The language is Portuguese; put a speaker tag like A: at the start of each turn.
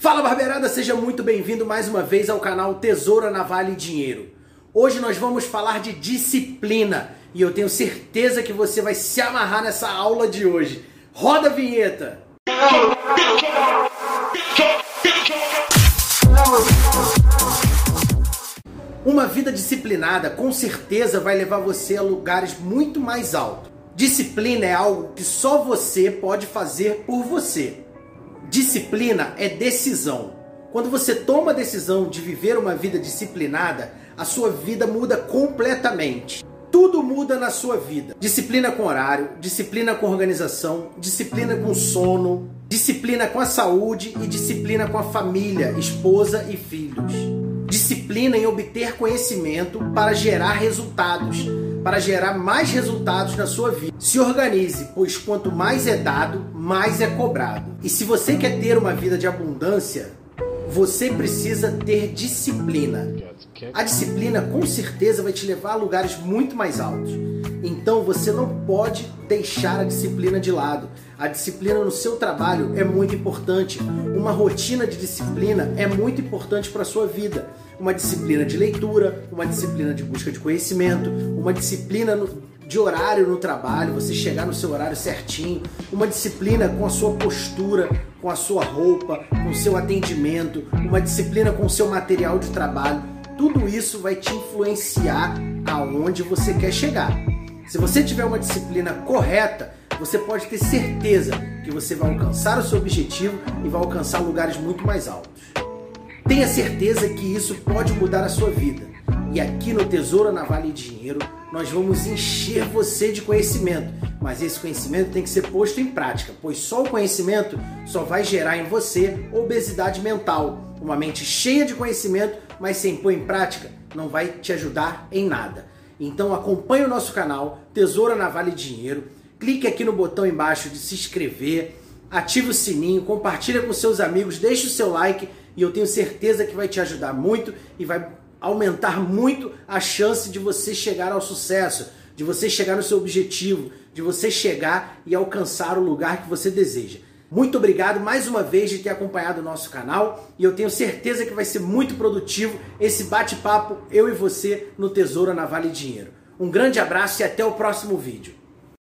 A: Fala Barbeirada, seja muito bem-vindo mais uma vez ao canal Tesoura na Vale Dinheiro. Hoje nós vamos falar de disciplina e eu tenho certeza que você vai se amarrar nessa aula de hoje. Roda a vinheta! Uma vida disciplinada com certeza vai levar você a lugares muito mais altos. Disciplina é algo que só você pode fazer por você. Disciplina é decisão. Quando você toma a decisão de viver uma vida disciplinada, a sua vida muda completamente. Tudo muda na sua vida. Disciplina com horário, disciplina com organização, disciplina com sono, disciplina com a saúde e disciplina com a família, esposa e filhos. Disciplina em obter conhecimento para gerar resultados para gerar mais resultados na sua vida. Se organize, pois quanto mais é dado, mais é cobrado. E se você quer ter uma vida de abundância, você precisa ter disciplina. A disciplina com certeza vai te levar a lugares muito mais altos. Então você não pode deixar a disciplina de lado. A disciplina no seu trabalho é muito importante. Uma rotina de disciplina é muito importante para a sua vida. Uma disciplina de leitura, uma disciplina de busca de conhecimento, uma disciplina no, de horário no trabalho, você chegar no seu horário certinho, uma disciplina com a sua postura, com a sua roupa, com o seu atendimento, uma disciplina com o seu material de trabalho. Tudo isso vai te influenciar aonde você quer chegar. Se você tiver uma disciplina correta, você pode ter certeza que você vai alcançar o seu objetivo e vai alcançar lugares muito mais altos. Tenha certeza que isso pode mudar a sua vida. E aqui no Tesouro na Vale Dinheiro, nós vamos encher você de conhecimento. Mas esse conhecimento tem que ser posto em prática, pois só o conhecimento só vai gerar em você obesidade mental. Uma mente cheia de conhecimento, mas sem pôr em prática, não vai te ajudar em nada. Então acompanhe o nosso canal Tesoura na Vale Dinheiro, clique aqui no botão embaixo de se inscrever, ative o sininho, compartilha com seus amigos, deixe o seu like e eu tenho certeza que vai te ajudar muito e vai aumentar muito a chance de você chegar ao sucesso, de você chegar no seu objetivo, de você chegar e alcançar o lugar que você deseja. Muito obrigado mais uma vez de ter acompanhado o nosso canal e eu tenho certeza que vai ser muito produtivo esse bate-papo eu e você no Tesouro na Vale Dinheiro. Um grande abraço e até o próximo vídeo.